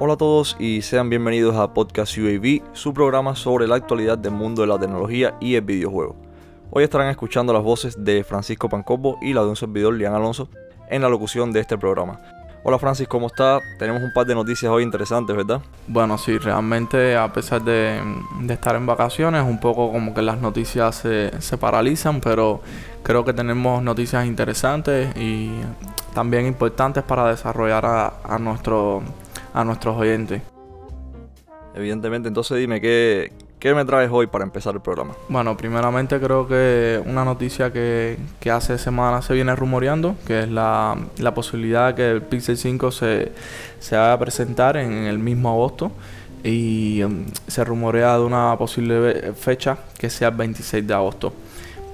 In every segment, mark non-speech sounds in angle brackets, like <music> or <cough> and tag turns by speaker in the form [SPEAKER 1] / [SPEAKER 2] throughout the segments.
[SPEAKER 1] Hola a todos y sean bienvenidos a Podcast UAV, su programa sobre la actualidad del mundo de la tecnología y el videojuego. Hoy estarán escuchando las voces de Francisco Pancobo y la de un servidor, Lian Alonso, en la locución de este programa. Hola Francis, ¿cómo está? Tenemos un par de noticias hoy interesantes, ¿verdad?
[SPEAKER 2] Bueno, sí, realmente a pesar de, estar en vacaciones, un poco como que las noticias se, paralizan, pero creo que tenemos noticias interesantes y también importantes para desarrollar a nuestro a nuestros oyentes.
[SPEAKER 1] Evidentemente, entonces dime, ¿qué, ¿qué me traes hoy para empezar el programa?
[SPEAKER 2] Bueno, primeramente creo que una noticia que, que hace semanas se viene rumoreando, que es la, la posibilidad de que el Pixel 5 se, se vaya a presentar en el mismo agosto y um, se rumorea de una posible fecha que sea el 26 de agosto.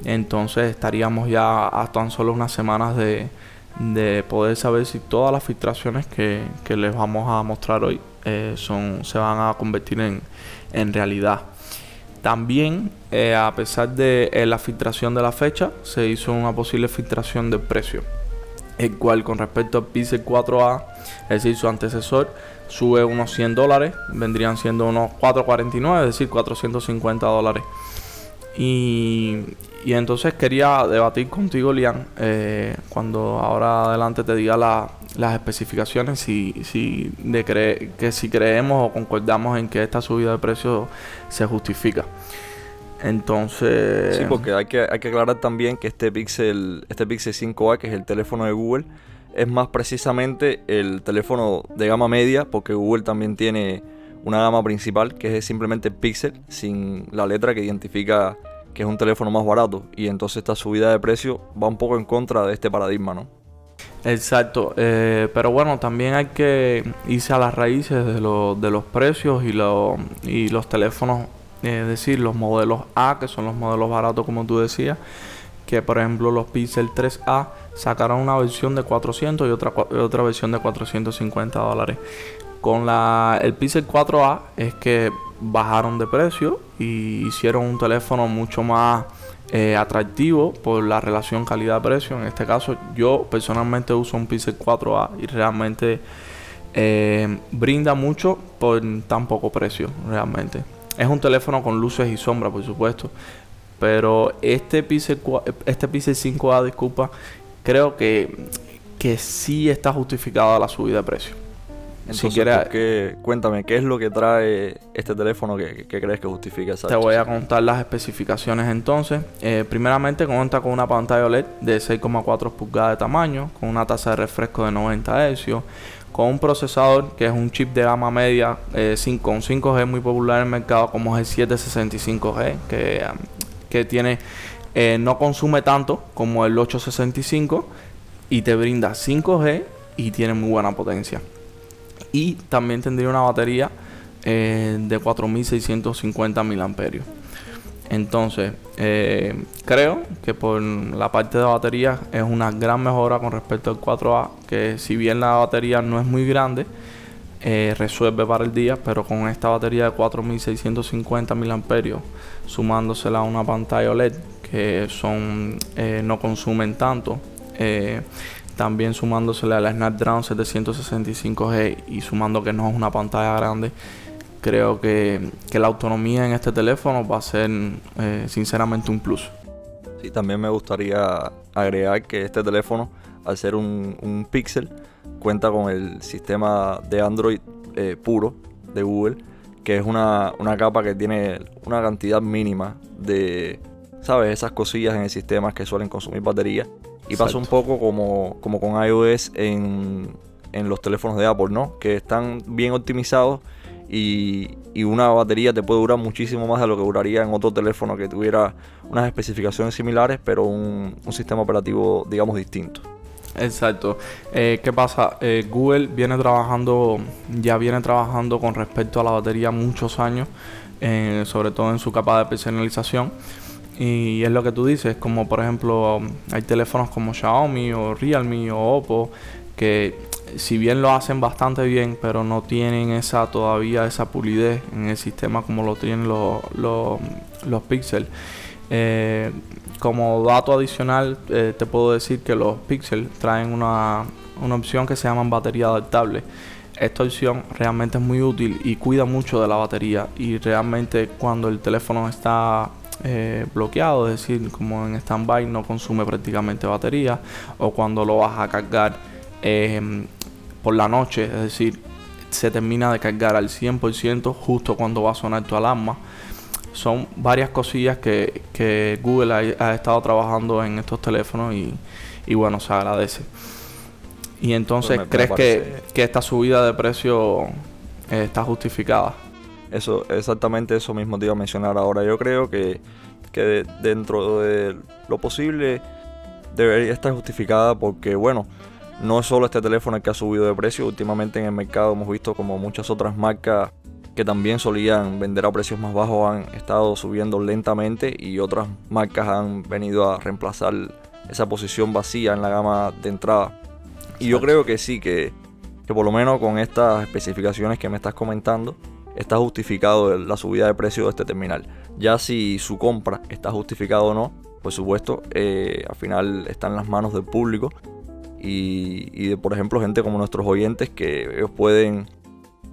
[SPEAKER 2] Entonces estaríamos ya a tan solo unas semanas de, de poder saber si todas las filtraciones que, les vamos a mostrar hoy eh, son, se van a convertir en, realidad. También, eh, a pesar de eh, la filtración de la fecha, se hizo una posible filtración del precio, el cual con respecto al Pixel 4A, es decir, su antecesor, sube unos 100 dólares, vendrían siendo unos 449, es decir, 450 dólares. Y, y entonces quería debatir contigo, Lian, eh, cuando ahora adelante te diga las especificaciones, si, si de que si creemos o concordamos en que esta subida de precio se justifica. Entonces...
[SPEAKER 1] Sí, porque hay que, hay que aclarar también que este Pixel, este Pixel 5A, que es el teléfono de Google, es más precisamente el teléfono de gama media, porque Google también tiene una gama principal, que es simplemente Pixel, sin la letra que identifica que es un teléfono más barato. Y entonces esta subida de precio va un poco en contra de este paradigma, ¿no?
[SPEAKER 2] Exacto, eh, pero bueno, también hay que irse a las raíces de, los precios y, y los teléfonos, es decir, los modelos A, que son los modelos baratos como tú decías, que por ejemplo los Pixel 3A sacaron una versión de 400 y otra, otra versión de 450 dólares. Con el Pixel 4A es que bajaron de precio y hicieron un teléfono mucho más eh, atractivo por la relación calidad-precio. En este caso, yo personalmente uso un Pixel 4A y realmente eh, brinda mucho por tan poco precio, realmente. Es un teléfono con luces y sombras, por supuesto. Pero este Pixel, este Pixel 5A, disculpa, creo que, que sí está justificada la subida de precio.
[SPEAKER 1] Entonces, cuéntame, ¿qué es lo que trae este teléfono que, crees que justifica esa
[SPEAKER 2] Te voy a contar las especificaciones entonces. Eh, primeramente cuenta con una pantalla OLED de 6,4 pulgadas de tamaño, con una tasa de refresco de 90 Hz, con un procesador que es un chip de gama media eh, con 5G muy popular en el mercado como es el 765G, que, que tiene, eh, no consume tanto como el 865 y te brinda 5G y tiene muy buena potencia y también tendría una batería eh, de 4650 mAh. Entonces, eh, creo que por la parte de batería es una gran mejora con respecto al 4A, que si bien la batería no es muy grande, eh, resuelve para el día, pero con esta batería de 4650 mAh, sumándosela a una pantalla OLED, que son no consumen tanto, también sumándosele a la Snapdragon 765G y sumando que no es una pantalla grande, creo que, la autonomía en este teléfono va a ser eh, sinceramente un plus.
[SPEAKER 1] Sí, también me gustaría agregar que este teléfono, al ser un, un Pixel, cuenta con el sistema de Android eh, puro de Google, que es una, una capa que tiene una cantidad mínima de, ¿sabes? Esas cosillas en el sistema que suelen consumir batería y pasa un poco como, como con iOS en, en, los teléfonos de Apple, ¿no? Que están bien optimizados y, y, una batería te puede durar muchísimo más de lo que duraría en otro teléfono que tuviera unas especificaciones similares, pero un, un sistema operativo, digamos, distinto.
[SPEAKER 2] Exacto. Eh, ¿Qué pasa? Eh, Google viene trabajando, ya viene trabajando con respecto a la batería muchos años, eh, sobre todo en su capa de personalización. Y es lo que tú dices, como por ejemplo hay teléfonos como Xiaomi o Realme o Oppo que si bien lo hacen bastante bien, pero no tienen esa todavía esa pulidez en el sistema como lo tienen los, los, los Pixel. Eh, como dato adicional, eh, te puedo decir que los Pixel traen una, una opción que se llama batería adaptable. esta opción realmente es muy útil y cuida mucho de la batería y realmente cuando el teléfono está eh, bloqueado, es decir, como en standby no consume prácticamente batería o cuando lo vas a cargar em, por la noche, es decir, se termina de cargar al 100% justo cuando va a sonar tu alarma. Son varias cosillas que, Google ha, estado trabajando en estos teléfonos y, bueno, se agradece. Y entonces, pues ¿crees que, que, esta subida de precio eh, está justificada?
[SPEAKER 1] Eso, exactamente eso mismo te iba a mencionar ahora. Yo creo que, que dentro de lo posible debería estar justificada porque, bueno, no es solo este teléfono el que ha subido de precio. Últimamente en el mercado hemos visto como muchas otras marcas que también solían vender a precios más bajos han estado subiendo lentamente y otras marcas han venido a reemplazar esa posición vacía en la gama de entrada. Y yo creo que sí, que, que por lo menos con estas especificaciones que me estás comentando, está justificado la subida de precio de este terminal. Ya si su compra está justificado o no, por supuesto, eh, al final está en las manos del público y, de, por ejemplo, gente como nuestros oyentes que ellos pueden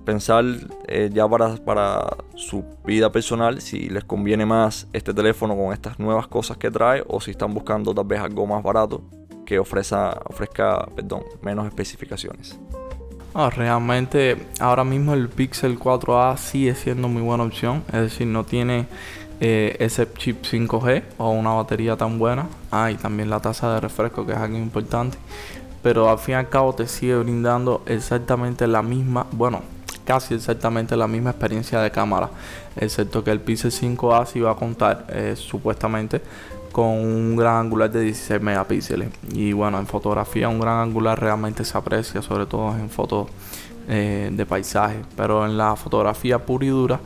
[SPEAKER 1] pensar eh, ya para, para su vida personal si les conviene más este teléfono con estas nuevas cosas que trae o si están buscando tal vez algo más barato que ofrezca, ofrezca perdón, menos especificaciones.
[SPEAKER 2] Ah, realmente ahora mismo el Pixel 4a sigue siendo muy buena opción, es decir, no tiene eh, ese chip 5G o una batería tan buena. Ah, y también la tasa de refresco, que es algo importante. Pero al fin y al cabo te sigue brindando exactamente la misma, bueno, casi exactamente la misma experiencia de cámara, excepto que el Pixel 5a sí va a contar eh, supuestamente con un gran angular de 16 megapíxeles. Y bueno, en fotografía un gran angular realmente se aprecia, sobre todo en fotos eh, de paisaje. Pero en la fotografía pura y dura,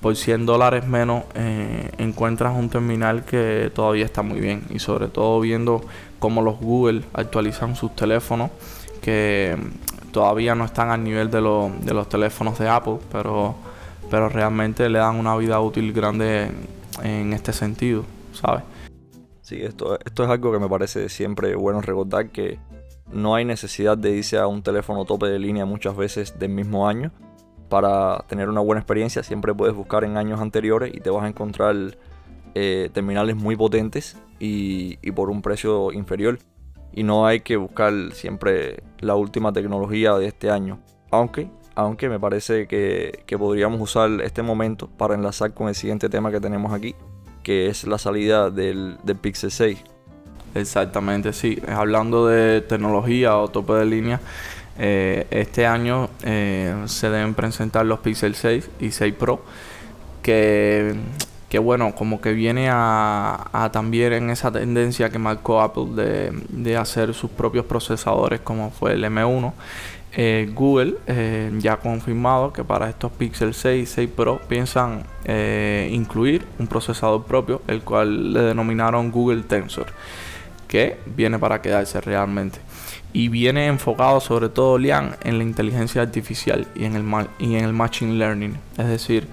[SPEAKER 2] por 100 dólares menos, eh, encuentras un terminal que todavía está muy bien. Y sobre todo viendo cómo los Google actualizan sus teléfonos, que todavía no están al nivel de, de los teléfonos de Apple, pero, pero realmente le dan una vida útil grande en este sentido, ¿sabes?
[SPEAKER 1] Sí, esto, esto es algo que me parece siempre bueno recordar que no hay necesidad de irse a un teléfono tope de línea muchas veces del mismo año para tener una buena experiencia. Siempre puedes buscar en años anteriores y te vas a encontrar eh, terminales muy potentes y, por un precio inferior. Y no hay que buscar siempre la última tecnología de este año. Aunque, aunque me parece que, que podríamos usar este momento para enlazar con el siguiente tema que tenemos aquí, que es la salida del, Pixel 6.
[SPEAKER 2] Exactamente, sí. Hablando de tecnología o tope de línea, eh, este año eh, se deben presentar los Pixel 6 y 6 Pro, que, que bueno, como que viene a, también en esa tendencia que marcó Apple de, de hacer sus propios procesadores, como fue el M1 eh, Google eh, ya ha confirmado que para estos Pixel 6 y 6 Pro piensan eh, incluir un procesador propio, el cual le denominaron Google Tensor, que viene para quedarse realmente. Y viene enfocado sobre todo, Lian, en la inteligencia artificial y en el, y en el Machine Learning. Es decir,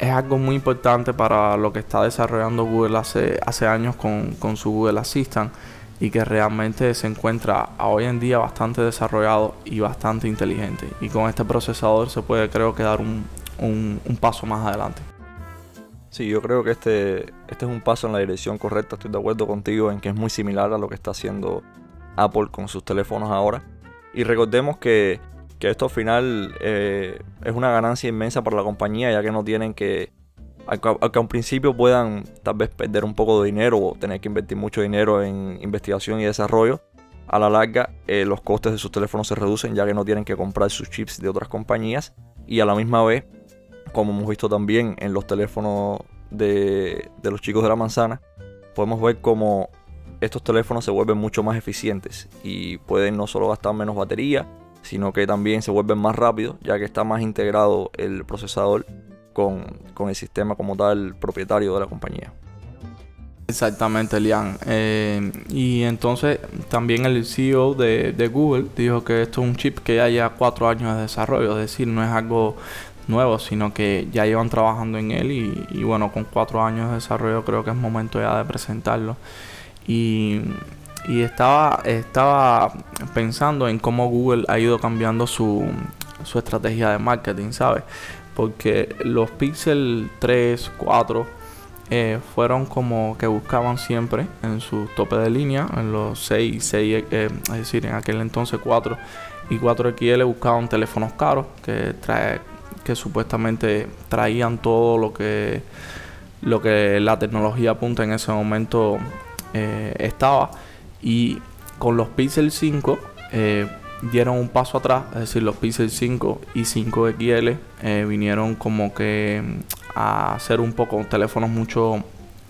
[SPEAKER 2] es algo muy importante para lo que está desarrollando Google hace, años con, con su Google Assistant y que realmente se encuentra hoy en día bastante desarrollado y bastante inteligente. Y con este procesador se puede creo que dar un, un, paso más adelante.
[SPEAKER 1] Sí, yo creo que este, este es un paso en la dirección correcta. Estoy de acuerdo contigo en que es muy similar a lo que está haciendo Apple con sus teléfonos ahora. Y recordemos que, que esto al final eh, es una ganancia inmensa para la compañía, ya que no tienen que aunque, a un principio puedan tal vez perder un poco de dinero o tener que invertir mucho dinero en investigación y desarrollo, a la larga eh, los costes de sus teléfonos se reducen ya que no tienen que comprar sus chips de otras compañías. Y a la misma vez, como hemos visto también en los teléfonos de, de los chicos de la manzana, podemos ver cómo estos teléfonos se vuelven mucho más eficientes y pueden no solo gastar menos batería, sino que también se vuelven más rápidos ya que está más integrado el procesador con, el sistema como tal propietario de la compañía.
[SPEAKER 2] Exactamente, Lian. Eh, y entonces también el CEO de, Google dijo que esto es un chip que ya lleva cuatro años de desarrollo, es decir, no es algo nuevo, sino que ya llevan trabajando en él y, bueno, con cuatro años de desarrollo creo que es momento ya de presentarlo. Y, y estaba, estaba pensando en cómo Google ha ido cambiando su, su estrategia de marketing, ¿sabes? Porque los Pixel 3, 4 eh, fueron como que buscaban siempre en su tope de línea, en los 6, 6 eh, es decir, en aquel entonces 4 y 4XL buscaban teléfonos caros que trae que supuestamente traían todo lo que lo que la tecnología apunta en ese momento eh, estaba y con los Pixel 5 eh, dieron un paso atrás, es decir, los Pixel 5 y 5XL eh, vinieron como que mm, a ser un poco teléfonos mucho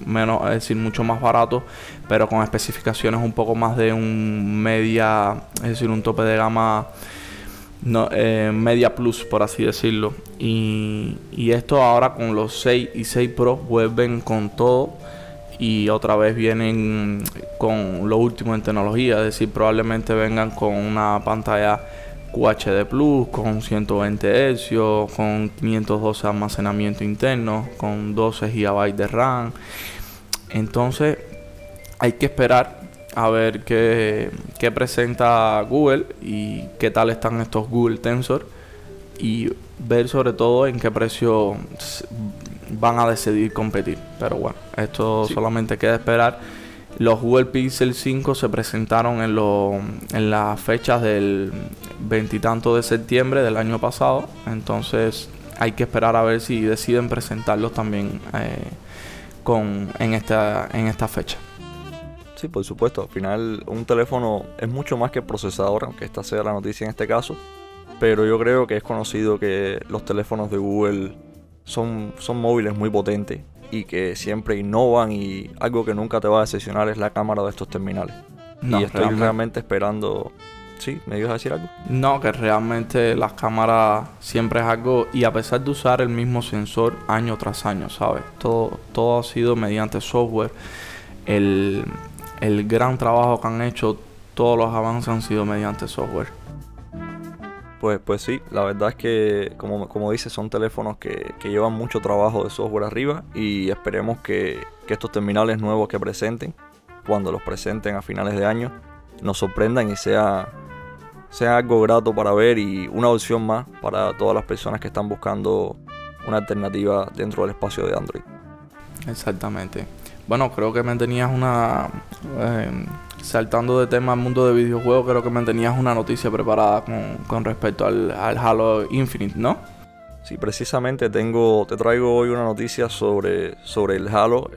[SPEAKER 2] menos, es decir, mucho más baratos, pero con especificaciones un poco más de un media, es decir, un tope de gama eh, media plus, por así decirlo. Y esto ahora con los 6 y 6 Pro vuelven con todo y otra vez vienen con lo último en tecnología, es decir, probablemente vengan con una pantalla QHD Plus, con 120 Hz, con 512 almacenamiento interno, con 12 GB de RAM. Entonces, hay que esperar a ver qué, qué presenta Google y qué tal están estos Google Tensor y ver sobre todo en qué precio van a decidir competir. Pero bueno, esto solamente queda esperar. Los Google Pixel 5 se presentaron en, lo, en las fechas del veintitanto de septiembre del año pasado. Entonces hay que esperar a ver si deciden presentarlos también eh, con, en, esta, en esta fecha.
[SPEAKER 1] Sí, por supuesto. Al final un teléfono es mucho más que procesador, aunque esta sea la noticia en este caso. Pero yo creo que es conocido que los teléfonos de Google son, son móviles muy potentes y que siempre innovan y algo que nunca te va a decepcionar es la cámara de estos terminales. y estoy realmente. esperando... Sí, ¿me ibas a decir algo?
[SPEAKER 2] No, que realmente las cámaras siempre es algo y a pesar de usar el mismo sensor año tras año, ¿sabes? Todo, todo ha sido mediante software. El, el gran trabajo que han hecho, todos los avances han sido mediante software.
[SPEAKER 1] Pues, pues sí, la verdad es que, como, como dices, son teléfonos que, llevan mucho trabajo de software arriba y esperemos que, estos terminales nuevos que presenten, cuando los presenten a finales de año, nos sorprendan y sea, sea algo grato para ver y una opción más para todas las personas que están buscando una alternativa dentro del espacio de Android.
[SPEAKER 2] Exactamente. Bueno, creo que me tenías una... Eh, saltando de tema al mundo de videojuegos, creo que me tenías una noticia preparada con, respecto al, Halo Infinite, ¿no?
[SPEAKER 1] Sí, precisamente tengo, te traigo hoy una noticia sobre, sobre el Halo,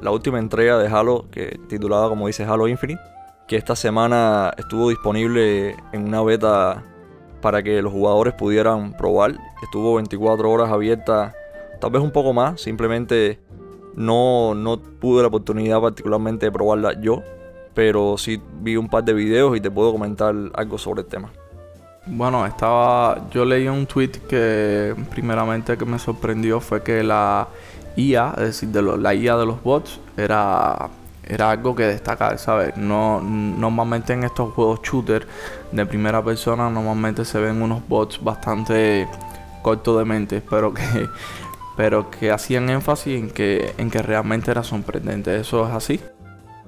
[SPEAKER 1] la última entrega de Halo, que titulada como dice Halo Infinite, que esta semana estuvo disponible en una beta para que los jugadores pudieran probar. Estuvo 24 horas abierta, tal vez un poco más, simplemente no, no pude la oportunidad particularmente de probarla yo, pero sí vi un par de videos y te puedo comentar algo sobre el tema.
[SPEAKER 2] Bueno, estaba. Yo leí un tweet que primeramente que me sorprendió fue que la IA, es decir, de la IA de los bots, era, era algo que destaca, ¿sabes? No, normalmente en estos juegos shooter de primera persona, normalmente se ven unos bots bastante cortos de mente, pero que, pero que hacían énfasis en que, en que realmente era sorprendente. ¿Eso es así?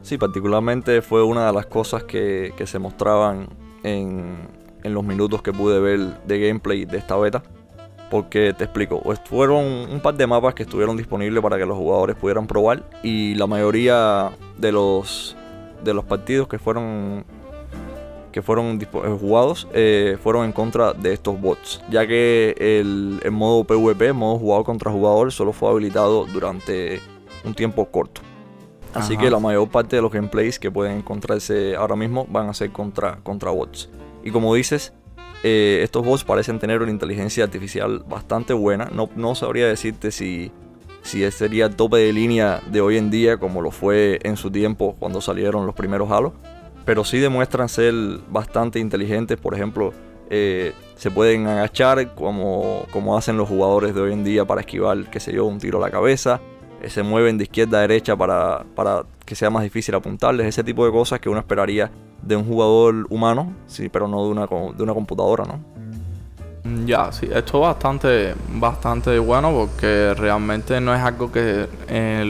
[SPEAKER 1] Sí, particularmente fue una de las cosas que, se mostraban en, los minutos que pude ver de gameplay de esta beta. Porque te explico, pues fueron un par de mapas que estuvieron disponibles para que los jugadores pudieran probar y la mayoría de los de los partidos que fueron que fueron eh, jugados eh, fueron en contra de estos bots, ya que el, el modo PvP, modo jugador contra jugador, solo fue habilitado durante un tiempo corto. Así que la mayor parte de los gameplays que pueden encontrarse ahora mismo van a ser contra, contra bots. Y como dices, eh, estos bots parecen tener una inteligencia artificial bastante buena. No, no sabría decirte si, si sería el tope de línea de hoy en día como lo fue en su tiempo cuando salieron los primeros Halo. Pero sí demuestran ser bastante inteligentes. Por ejemplo, eh, se pueden agachar como, como hacen los jugadores de hoy en día para esquivar, qué sé yo, un tiro a la cabeza se mueven de izquierda a derecha para, que sea más difícil apuntarles, ese tipo de cosas que uno esperaría de un jugador humano, sí, pero no de una, de una computadora, ¿no?
[SPEAKER 2] Mm, ya, sí, esto es bastante, bastante bueno porque realmente no es algo que eh,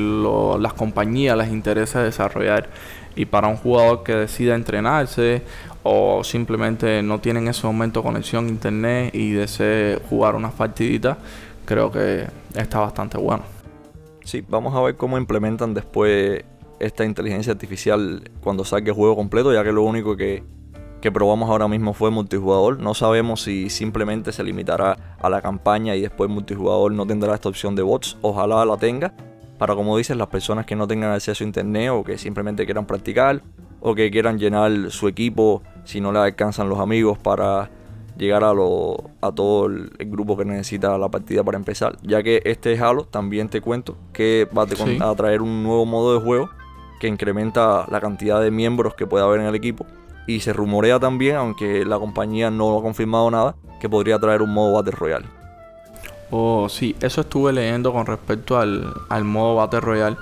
[SPEAKER 2] las compañías les interesa desarrollar Y para un jugador que decida entrenarse o simplemente no tiene en ese momento conexión a internet y desee jugar unas partiditas, creo que está bastante bueno.
[SPEAKER 1] Sí, vamos a ver cómo implementan después esta inteligencia artificial cuando saque el juego completo, ya que lo único que, que probamos ahora mismo fue multijugador. No sabemos si simplemente se limitará a la campaña y después multijugador no tendrá esta opción de bots. Ojalá la tenga. Para como dices, las personas que no tengan acceso a internet o que simplemente quieran practicar o que quieran llenar su equipo si no le alcanzan los amigos para llegar a, lo, a todo el, grupo que necesita la partida para empezar. Ya que este Halo también te cuento que va a traer un nuevo modo de juego que incrementa la cantidad de miembros que puede haber en el equipo. Y se rumorea también, aunque la compañía no ha confirmado nada, que podría traer un modo Battle Royale.
[SPEAKER 2] Oh, sí, eso estuve leyendo con respecto al, al modo Battle Royale.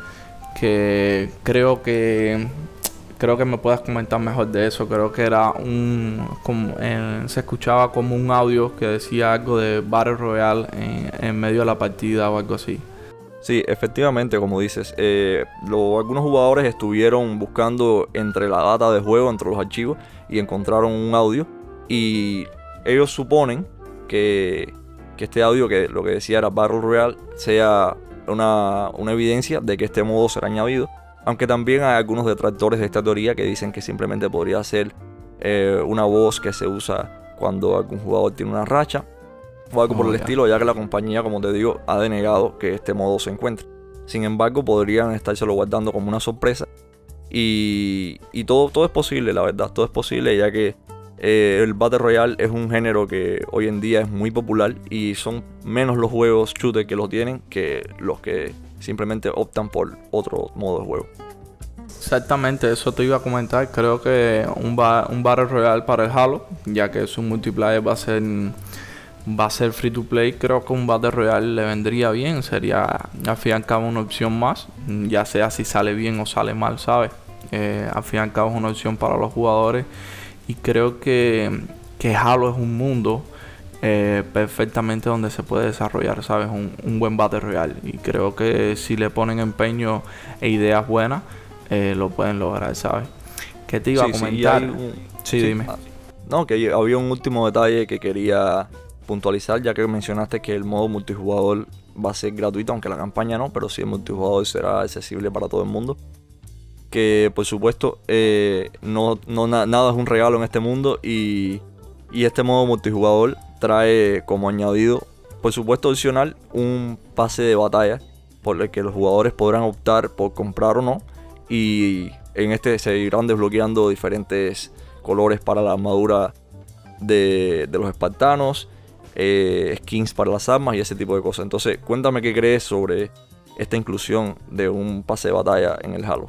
[SPEAKER 2] Que creo que creo que me puedas comentar mejor de eso. Creo que era un. Como, se escuchaba como un audio que decía algo de Battle Royale en, medio de la partida o algo así.
[SPEAKER 1] Sí, efectivamente, como dices, eh, algunos jugadores estuvieron buscando entre la data de juego, entre los archivos, y encontraron un audio. Y ellos suponen que, que este audio, que lo que decía era Battle Royale, sea una, una evidencia de que este modo será añadido aunque también hay algunos detractores de esta teoría que dicen que simplemente podría ser eh, una voz que se usa cuando algún jugador tiene una racha o algo por el oh, estilo, ya que la compañía, como te digo, ha denegado que este modo se encuentre. Sin embargo, podrían estárselo guardando como una sorpresa. Y, todo, todo es posible, la verdad, todo es posible, ya que eh, el Battle Royale es un género que hoy en día es muy popular y son menos los juegos shooter que lo tienen que los que simplemente optan por otro modo de juego.
[SPEAKER 2] Exactamente, eso te iba a comentar. Creo que un, un Battle Royale para el Halo, ya que su multiplayer va a ser va a ser free to play, creo que un Battle Royale le vendría bien. Sería al una opción más, ya sea si sale bien o sale mal, ¿sabes? Eh, es una opción para los jugadores. Y creo que, que Halo es un mundo eh, perfectamente donde se puede desarrollar, ¿sabes? Un, buen Battle Royale. Y creo que si le ponen empeño e ideas buenas, eh, lo pueden lograr, ¿sabes? ¿Qué te iba a comentar?
[SPEAKER 1] Sí, dime. Ah, no, que había un último detalle que quería puntualizar, ya que mencionaste que el modo multijugador va a ser gratuito, aunque la campaña no, pero sí el multijugador será accesible para todo el mundo. Que por supuesto, eh, no, no nada es un regalo en este mundo y, y este modo multijugador trae como añadido, por supuesto opcional, un pase de batalla por el que los jugadores podrán optar por comprar o no. Y en este se irán desbloqueando diferentes colores para la armadura de, los espartanos, eh, skins para las armas y ese tipo de cosas. Entonces, cuéntame qué crees sobre esta inclusión de un pase de batalla en el Halo.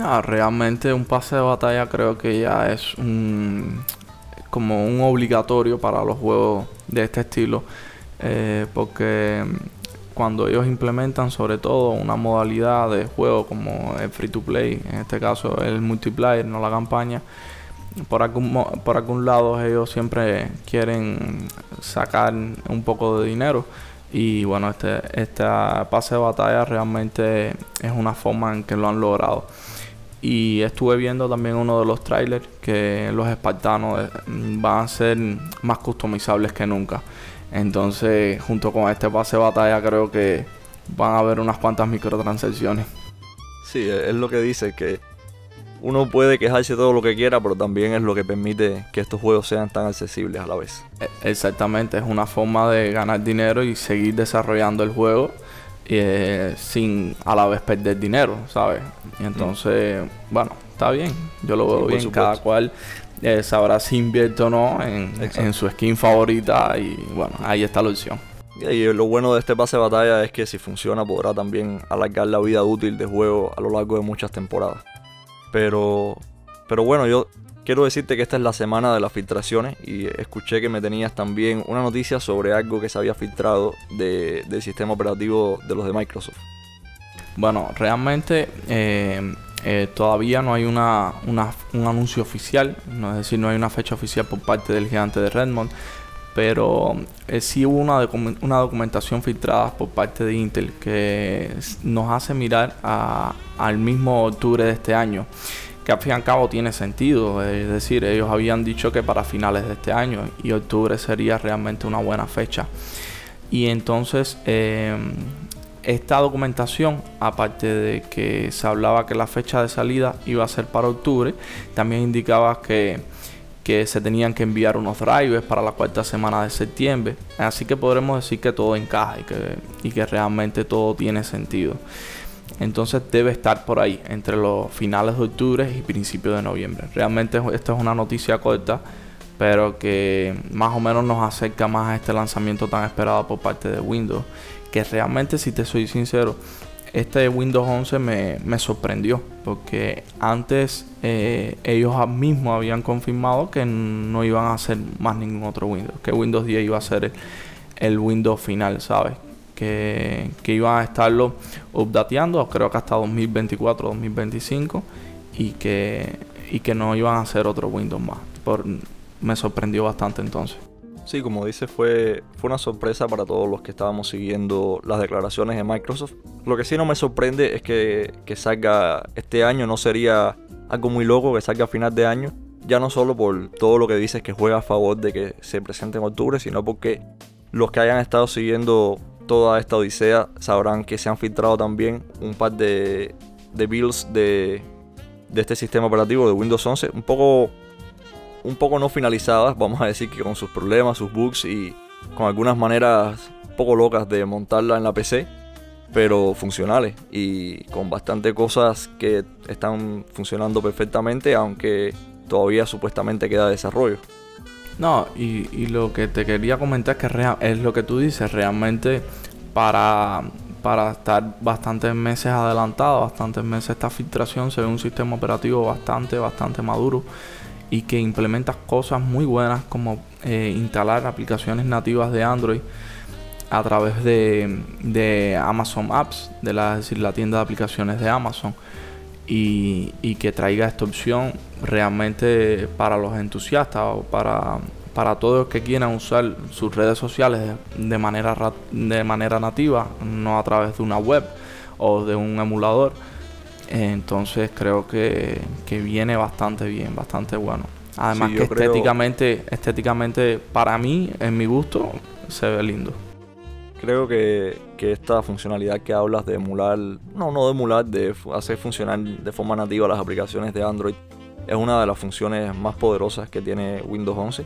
[SPEAKER 2] Ah, realmente un pase de batalla creo que ya es un, como un obligatorio para los juegos de este estilo. Eh, porque cuando ellos implementan sobre todo una modalidad de juego como el free to play, en este caso el multiplayer, no la campaña, por algún, por algún lado ellos siempre quieren sacar un poco de dinero. Y bueno, este, esta pase de batalla realmente es una forma en que lo han logrado. Y estuve viendo también uno de los trailers que los espartanos eh, van a ser más customizables que nunca. Entonces, junto con este pase de batalla, creo que van a haber unas cuantas microtransacciones.
[SPEAKER 1] Sí, es lo que dice, que uno puede quejarse todo lo que quiera, pero también es lo que permite que estos juegos sean tan accesibles a la vez.
[SPEAKER 2] E, exactamente, es una forma de ganar dinero y seguir desarrollando el juego eh, sin a la vez perder dinero, ¿sabes? Y entonces, bueno, está bien, yo lo veo bien, cada cual eh, sabrá si invierte o no en, su skin favorita y bueno, ahí está la opción.
[SPEAKER 1] Y lo bueno de este pase de batalla es que si funciona podrá también alargar la vida útil de juego a lo largo de muchas temporadas. Pero, pero bueno, yo quiero decirte que esta es la semana de las filtraciones y escuché que me tenías también una noticia sobre algo que se había filtrado del sistema operativo de los de Microsoft.
[SPEAKER 2] Bueno, realmente eh, eh, todavía no hay una, un anuncio oficial, no es decir, no hay una fecha oficial por parte del gigante de Redmond, pero eh, sí hubo una, una, documentación filtrada por parte de Intel que nos hace mirar al mismo octubre de este año que al fin y al cabo tiene sentido. Es decir, ellos habían dicho que para finales de este año y octubre sería realmente una buena fecha. Y entonces em, esta documentación, aparte de que se hablaba que la fecha de salida iba a ser para octubre, también indicaba que, que se tenían que enviar unos drivers para la cuarta semana de septiembre. Así que podremos decir que todo encaja y que, y que realmente todo tiene sentido. Entonces debe estar por ahí, entre los finales de octubre y principios de noviembre. Realmente esta es una noticia corta, pero que más o menos nos acerca más a este lanzamiento tan esperado por parte de Windows. Que realmente, si te soy sincero, este Windows 11 me, sorprendió, porque antes eh, ellos mismos habían confirmado que no iban a hacer más ningún otro Windows, que Windows 10 iba a ser el, el Windows final, ¿sabes? Que, iban a estarlo updateando, creo que hasta 2024, 2025, y que, y que no iban a hacer otro Windows más. Por, me sorprendió bastante entonces.
[SPEAKER 1] Sí, como dice, fue, fue una sorpresa para todos los que estábamos siguiendo las declaraciones de Microsoft. Lo que sí no me sorprende es que, que salga este año, no sería algo muy loco que salga a final de año. Ya no solo por todo lo que dices que juega a favor de que se presente en octubre, sino porque los que hayan estado siguiendo toda esta odisea sabrán que se han filtrado también un par de, builds de, de este sistema operativo de Windows 11, un poco, un poco no finalizadas, vamos a decir que con sus problemas, sus bugs y con algunas maneras poco locas de montarla en la PC, pero funcionales y con bastante cosas que están funcionando perfectamente, aunque todavía supuestamente queda desarrollo.
[SPEAKER 2] No, y, lo que te quería comentar es que es lo que tú dices, realmente para, para estar bastantes meses adelantado, bastantes meses esta filtración, se ve un sistema operativo bastante, bastante maduro y que implementa cosas muy buenas como eh, instalar aplicaciones nativas de Android a través de, de Amazon Apps, de la, es decir, la tienda de aplicaciones de Amazon. Y, y, que traiga esta opción realmente para los entusiastas o para para todos los que quieran usar sus redes sociales de manera, de manera nativa, no a través de una web o de un emulador. Entonces creo que, viene bastante bien, bastante bueno. Además que estéticamente, estéticamente, para mí, en mi gusto, se ve lindo.
[SPEAKER 1] Creo que, que, esta funcionalidad que hablas de emular, no, no de emular, de hacer funcionar de forma nativa las aplicaciones de Android, es una de las funciones más poderosas que tiene Windows 11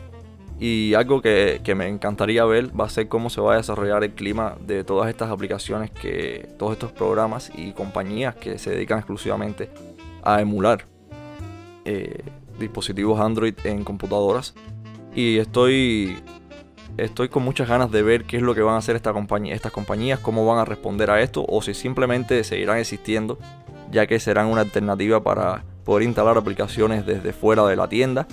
[SPEAKER 1] y algo que, me encantaría ver va a ser cómo se va a desarrollar el clima de todas estas aplicaciones, que todos estos programas y compañías que se dedican exclusivamente a emular eh, dispositivos Android en computadoras. Y estoy, estoy con muchas ganas de ver qué es lo que van a hacer esta compañía, estas compañías, cómo van a responder a esto, o si simplemente seguirán existiendo, ya que serán una alternativa para poder instalar aplicaciones desde fuera de la tienda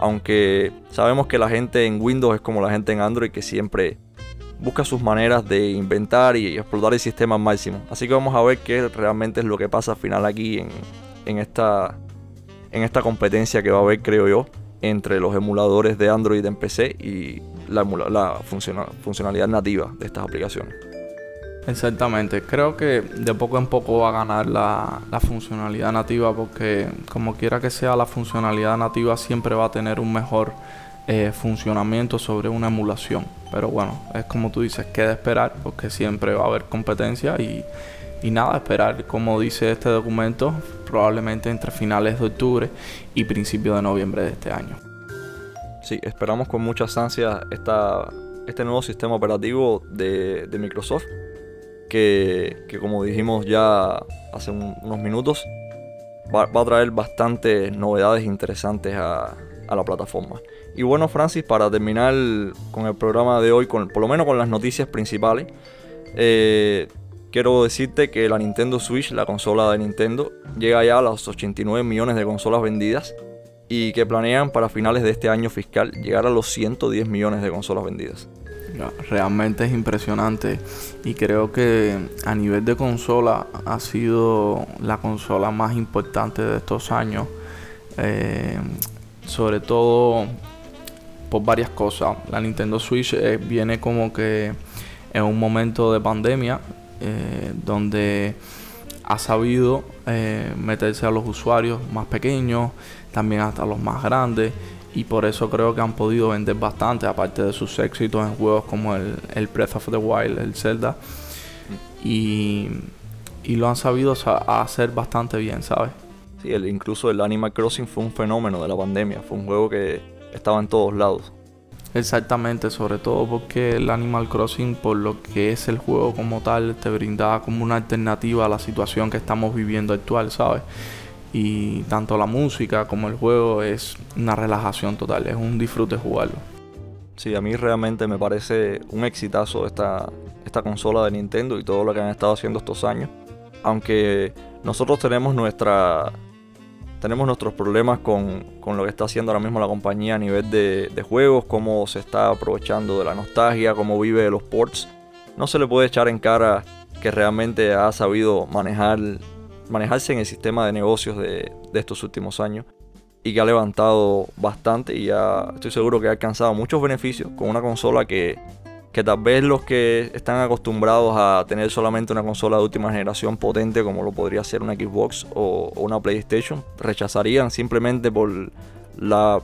[SPEAKER 1] aunque sabemos que la gente en Windows es como la gente en Android que siempre busca sus maneras de inventar y explotar el sistema máximo. Así que vamos a ver qué realmente es lo que pasa al final aquí en, esta, en esta competencia que va a haber, creo yo, entre los emuladores de Android en PC y la, la funcionalidad nativa de estas aplicaciones.
[SPEAKER 2] Exactamente, creo que de poco en poco va a ganar la, funcionalidad nativa porque como quiera que sea la funcionalidad nativa siempre va a tener un mejor eh, funcionamiento sobre una emulación. Pero bueno, es como tú dices, queda esperar porque siempre va a haber competencia y, y nada, esperar como dice este documento probablemente entre finales de octubre y principios de noviembre de este año.
[SPEAKER 1] Esperamos con muchas ansias esta, este nuevo sistema operativo de, Microsoft que, como dijimos ya hace unos minutos, va, a traer bastantes novedades interesantes a, la plataforma. Y bueno, Francis, para terminar con el programa de hoy, con, por lo menos con las noticias principales, eh, quiero decirte que la Nintendo Switch, la consola de Nintendo, llega ya a los 89 millones de consolas vendidas y que planean para finales de este año fiscal llegar a los 110 millones de consolas vendidas.
[SPEAKER 2] Realmente es impresionante y creo que a nivel de consola ha sido la consola más importante de estos años. Eh, sobre todo por varias cosas. La Nintendo Switch eh, viene como que en un momento de pandemia eh, donde ha sabido meterse a los usuarios más pequeños, también hasta los más grandes. Y por eso creo que han podido vender bastante, aparte de sus éxitos en juegos como el, el Breath of the Wild, el Zelda. Y, y lo han sabido hacer bastante bien, ¿sabes?
[SPEAKER 1] Sí, el, incluso el Animal Crossing fue un fenómeno de la pandemia. Fue un juego que estaba en todos lados.
[SPEAKER 2] Exactamente, sobre todo porque el Animal Crossing, por lo que es el juego como tal, te brindaba como una alternativa a la situación que estamos viviendo actual, ¿sabes? Y tanto la música como el juego es una relajación total, es un disfrute jugarlo.
[SPEAKER 1] Sí, a mí realmente me parece un exitazo esta, esta consola de Nintendo y todo lo que han estado haciendo estos años. Aunque nosotros tenemos nuestra, tenemos nuestros problemas con, lo que está haciendo ahora mismo la compañía a nivel de, juegos, cómo se está aprovechando de la nostalgia, cómo vive de los ports. No se le puede echar en cara que realmente ha sabido manejar, manejarse en el sistema de negocios de, estos últimos años y que ha levantado bastante y ya estoy seguro que ha alcanzado muchos beneficios con una consola que que tal vez los que están acostumbrados a tener solamente una consola de última generación potente como lo podría ser una Xbox o, una PlayStation rechazarían simplemente por la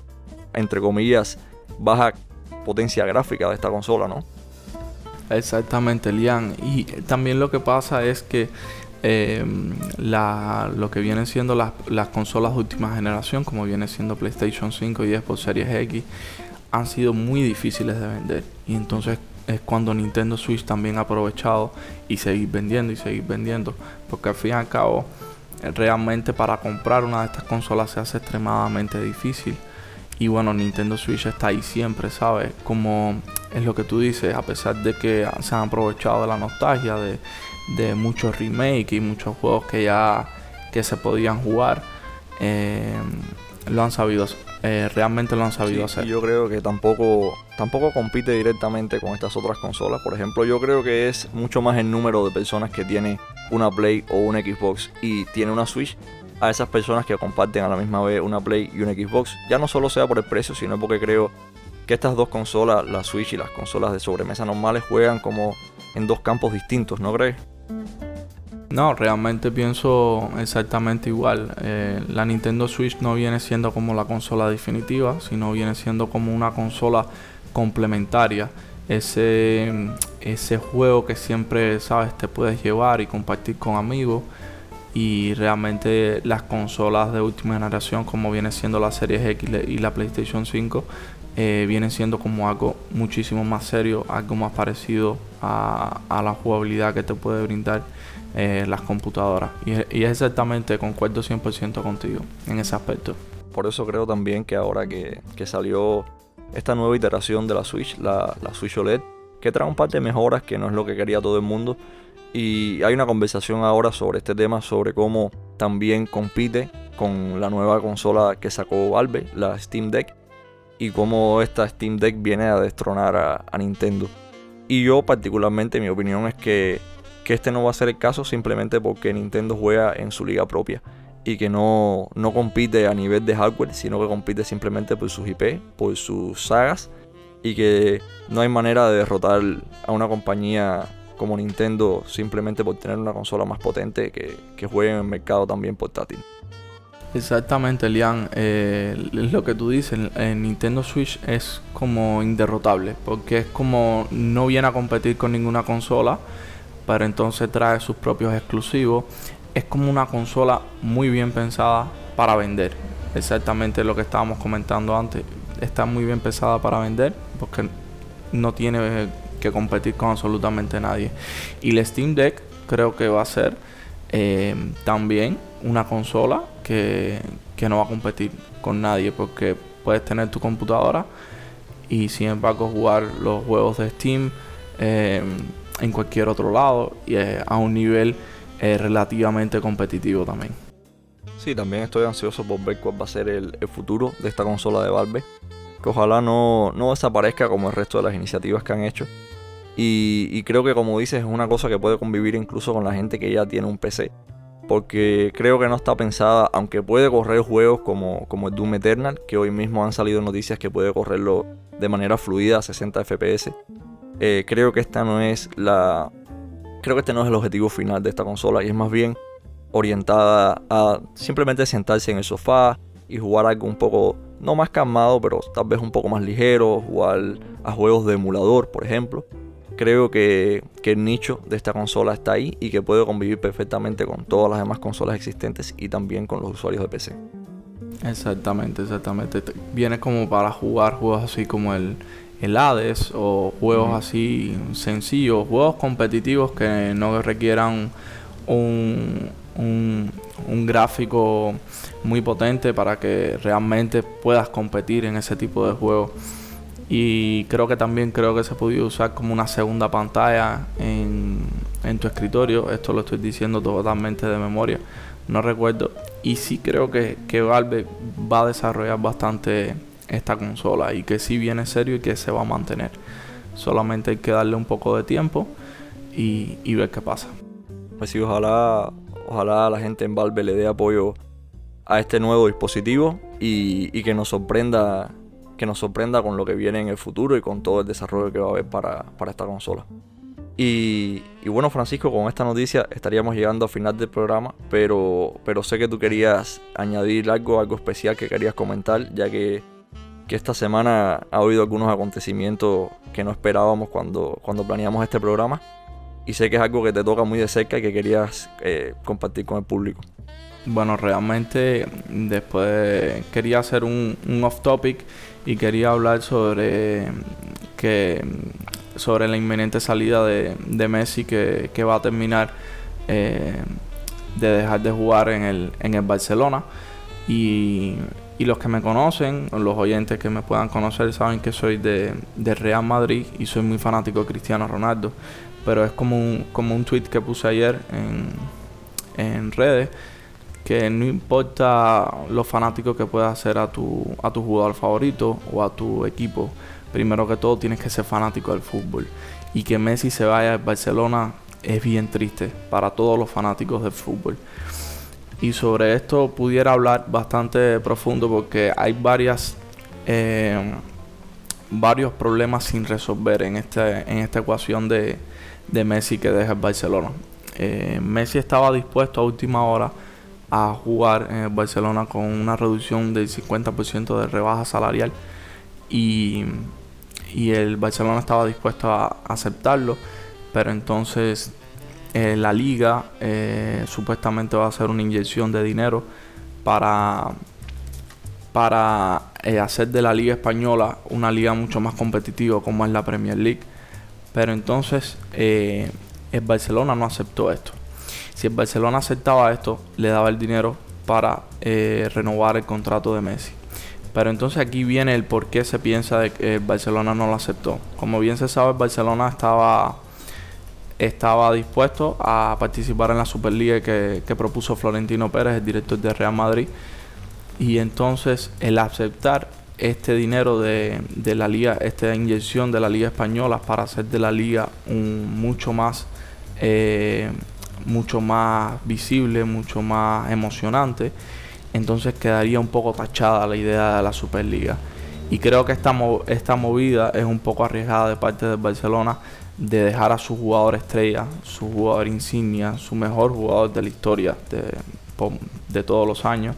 [SPEAKER 1] entre comillas baja potencia gráfica de esta consola, ¿no?
[SPEAKER 2] Exactamente, Lian. Y también lo que pasa es que em, lo que vienen siendo las, las, consolas de última generación, como viene siendo PlayStation 5 y Xbox Series X, han sido muy difíciles de vender. Y entonces es cuando Nintendo Switch también ha aprovechado y seguir vendiendo y seguir vendiendo. Porque al fin y al cabo, realmente para comprar una de estas consolas se hace extremadamente difícil. Y bueno, Nintendo Switch está ahí siempre, ¿sabes? Como es lo que tú dices, a pesar de que se han aprovechado de la nostalgia de, de muchos remakes y muchos juegos que ya que se podían jugar, eh, lo han sabido eh, realmente lo han sabido hacer.
[SPEAKER 1] Yo creo que tampoco, tampoco compite directamente con estas otras consolas. Por ejemplo, yo creo que es mucho más el número de personas que tiene una Play o una Xbox y tiene una Switch a esas personas que comparten a la misma vez una Play y una Xbox. Ya no solo sea por el precio, sino porque creo que estas dos consolas, la Switch y las consolas de sobremesa normales, juegan como en dos campos distintos, ¿no crees?
[SPEAKER 2] No, realmente pienso exactamente igual. Eh, la Nintendo Switch no viene siendo como la consola definitiva, sino viene siendo como una consola complementaria. Ese, ese juego que siempre, sabes, te puedes llevar y compartir con amigos. Y realmente las consolas de última generación, como viene siendo la Series X y la PlayStation 5, eh, vienen siendo como algo muchísimo más serio, algo más parecido a, a la jugabilidad que te puede brindar eh, las computadoras. Y, y, exactamente, concuerdo 100% contigo en ese aspecto.
[SPEAKER 1] Por eso creo también que ahora que, salió esta nueva iteración de la Switch, la, la, Switch OLED, que trae un par de mejoras que no es lo que quería todo el mundo. Y hay una conversación ahora sobre este tema, sobre cómo también compite con la nueva consola que sacó Valve, la Steam Deck, y cómo esta Steam Deck viene a destronar a, Nintendo. Y yo particularmente mi opinión es que que este no va a ser el caso simplemente porque Nintendo juega en su liga propia y que no, no compite a nivel de hardware, sino que compite simplemente por sus IP, por sus sagas y que no hay manera de derrotar a una compañía como Nintendo simplemente por tener una consola más potente que, que juegue en el mercado también portátil.
[SPEAKER 2] Exactamente, Lian. Eh, lo que tú dices, en Nintendo Switch es como inderrotable, porque es como no viene a competir con ninguna consola, pero entonces trae sus propios exclusivos. Es como una consola muy bien pensada para vender. Exactamente lo que estábamos comentando antes. Está muy bien pensada para vender porque no tiene que competir con absolutamente nadie. Y la Steam Deck creo que va a ser eh, también una consola que, no va a competir con nadie porque puedes tener tu computadora y sin embargo jugar los juegos de Steam. Eh, en cualquier otro lado y a un nivel eh, relativamente competitivo también.
[SPEAKER 1] Sí, también estoy ansioso por ver cuál va a ser el, futuro de esta consola de Valve. Que ojalá no, desaparezca como el resto de las iniciativas que han hecho. Y, creo que como dices es una cosa que puede convivir incluso con la gente que ya tiene un PC. Porque creo que no está pensada, aunque puede correr juegos como, como el Doom Eternal, que hoy mismo han salido noticias que puede correrlo de manera fluida a 60 FPS. Eh, creo que esta no es la. Creo que este no es el objetivo final de esta consola y es más bien orientada a simplemente sentarse en el sofá y jugar algo un poco, no más calmado, pero tal vez un poco más ligero, jugar a juegos de emulador, por ejemplo. Creo que, que el nicho de esta consola está ahí y que puede convivir perfectamente con todas las demás consolas existentes y también con los usuarios de PC.
[SPEAKER 2] Exactamente, exactamente. Viene como para jugar juegos así como el, el Hades o juegos así sencillos, juegos competitivos que no requieran un, un, un, gráfico muy potente para que realmente puedas competir en ese tipo de juegos. Y creo que también creo que se puede usar como una segunda pantalla en, en tu escritorio. Esto lo estoy diciendo totalmente de memoria. No recuerdo. Y sí creo que, que Valve va a desarrollar bastante esta consola y que sí viene serio y que se va a mantener. Solamente hay que darle un poco de tiempo y, y ver qué pasa.
[SPEAKER 1] Pues sí, ojalá, ojalá la gente en Valve le dé apoyo a este nuevo dispositivo y, y, que nos sorprenda que nos sorprenda con lo que viene en el futuro y con todo el desarrollo que va a haber para, para esta consola. Y, y, bueno, Francisco, con esta noticia estaríamos llegando al final del programa, pero, pero sé que tú querías añadir algo, algo especial que querías comentar, ya que que esta semana ha habido algunos acontecimientos que no esperábamos cuando, cuando planeamos este programa. Y sé que es algo que te toca muy de cerca y que querías eh, compartir con el público.
[SPEAKER 2] Bueno, realmente después quería hacer un, un off topic y quería hablar sobre que sobre la inminente salida de, de Messi que, que, va a terminar eh, de dejar de jugar en el, en el Barcelona. Y y los que me conocen, los oyentes que me puedan conocer, saben que soy de, Real Madrid y soy muy fanático de Cristiano Ronaldo. Pero es como un, como un tweet que puse ayer en, en redes, que no importa lo fanático que puedas hacer a tu, a tu jugador favorito o a tu equipo, primero que todo tienes que ser fanático del fútbol. Y que Messi se vaya a Barcelona es bien triste para todos los fanáticos del fútbol y sobre esto pudiera hablar bastante profundo porque hay varias eh, varios problemas sin resolver en este en esta ecuación de, de Messi que deja el Barcelona eh, Messi estaba dispuesto a última hora a jugar en el Barcelona con una reducción del 50% de rebaja salarial y, y el Barcelona estaba dispuesto a aceptarlo pero entonces eh, la liga eh, supuestamente va a hacer una inyección de dinero para, para eh, hacer de la liga española una liga mucho más competitiva como es la Premier League. Pero entonces el Barcelona no aceptó esto. Si el Barcelona aceptaba esto, le daba el dinero para renovar el contrato de Messi. Pero entonces aquí viene el por qué se piensa de que el Barcelona no lo aceptó. Como bien se sabe, el Barcelona estaba estaba dispuesto a participar en la Superliga que, propuso Florentino Pérez, el director de Real Madrid. Y entonces el aceptar este dinero de, la liga, esta inyección de la liga española para hacer de la liga un, mucho más eh, mucho más visible, mucho más emocionante, entonces quedaría un poco tachada la idea de la Superliga. Y creo que esta, esta movida es un poco arriesgada de parte del Barcelona de dejar a su jugador estrella, su jugador insignia, su mejor jugador de la historia de, todos los años,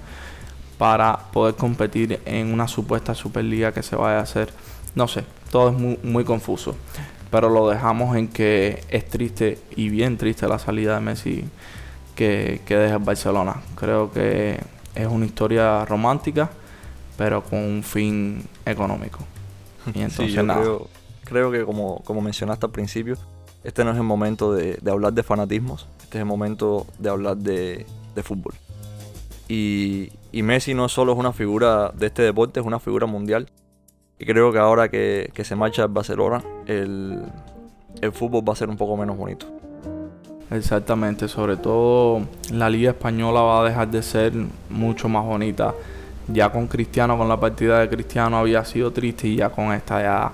[SPEAKER 2] para poder competir en una supuesta Superliga que se vaya a hacer. No sé, todo es muy confuso. Pero lo dejamos en que es triste y bien triste la salida de Messi que, que deja el Barcelona. Creo que es una historia romántica, pero con un fin económico. <laughs>
[SPEAKER 1] Y entonces nada creo que como, como mencionaste al principio, este no es el momento de, hablar de fanatismos, este es el momento de hablar de, fútbol. Y, Messi no solo es una figura de este deporte, es una figura mundial. Y creo que ahora que, se marcha el Barcelona, el, el fútbol va a ser un poco menos bonito.
[SPEAKER 2] Exactamente, sobre todo la liga española va a dejar de ser mucho más bonita. Ya con Cristiano, con la partida de Cristiano había sido triste y ya con esta ya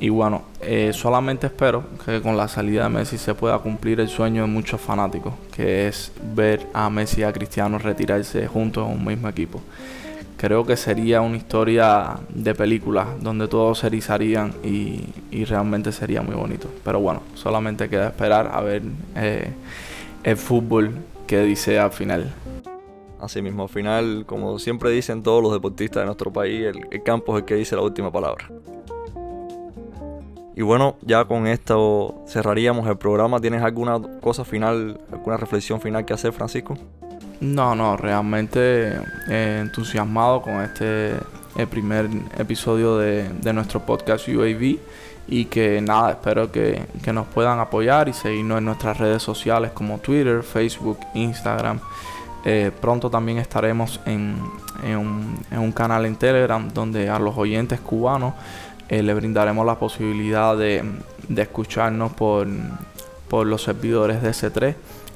[SPEAKER 2] y bueno, eh, solamente espero que con la salida de Messi se pueda cumplir el sueño de muchos fanáticos, que es ver a Messi y a Cristiano retirarse juntos en un mismo equipo. Creo que sería una historia de película donde todos se erizarían y, realmente sería muy bonito. Pero bueno, solamente queda esperar a ver eh, el fútbol ¿qué dice al final?
[SPEAKER 1] Así mismo, al final, como siempre dicen todos los deportistas de nuestro país, el, campo es el que dice la última palabra. Y bueno, ya con esto cerraríamos el programa. ¿Tienes alguna cosa final, alguna reflexión final que hacer, Francisco?
[SPEAKER 2] No, no, realmente eh, entusiasmado con este primer episodio de, nuestro podcast UAV y que nada, espero que, nos puedan apoyar y seguirnos en nuestras redes sociales como Twitter, Facebook, Instagram. Eh, pronto también estaremos en, un, canal en Telegram donde a los oyentes cubanos eh, le brindaremos la posibilidad de, escucharnos por, por los servidores de S3.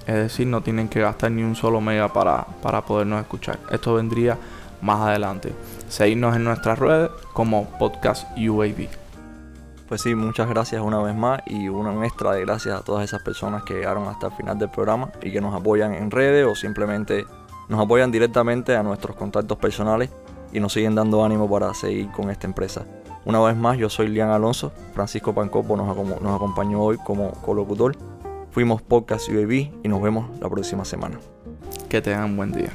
[SPEAKER 2] Es decir, no tienen que gastar ni un solo mega para, para podernos escuchar. Esto vendría más adelante. Seguirnos en nuestras redes como Podcast UAV.
[SPEAKER 1] Pues sí, muchas gracias una vez más y un extra de gracias a todas esas personas que llegaron hasta el final del programa y que nos apoyan en redes o simplemente nos apoyan directamente a nuestros contactos personales y nos siguen dando ánimo para seguir con esta empresa. Una vez más, yo soy Lian Alonso, Francisco Pancopo nos, nos acompañó hoy como colocutor. Fuimos Podcast UAV y nos vemos la próxima semana.
[SPEAKER 2] Que tengan buen día.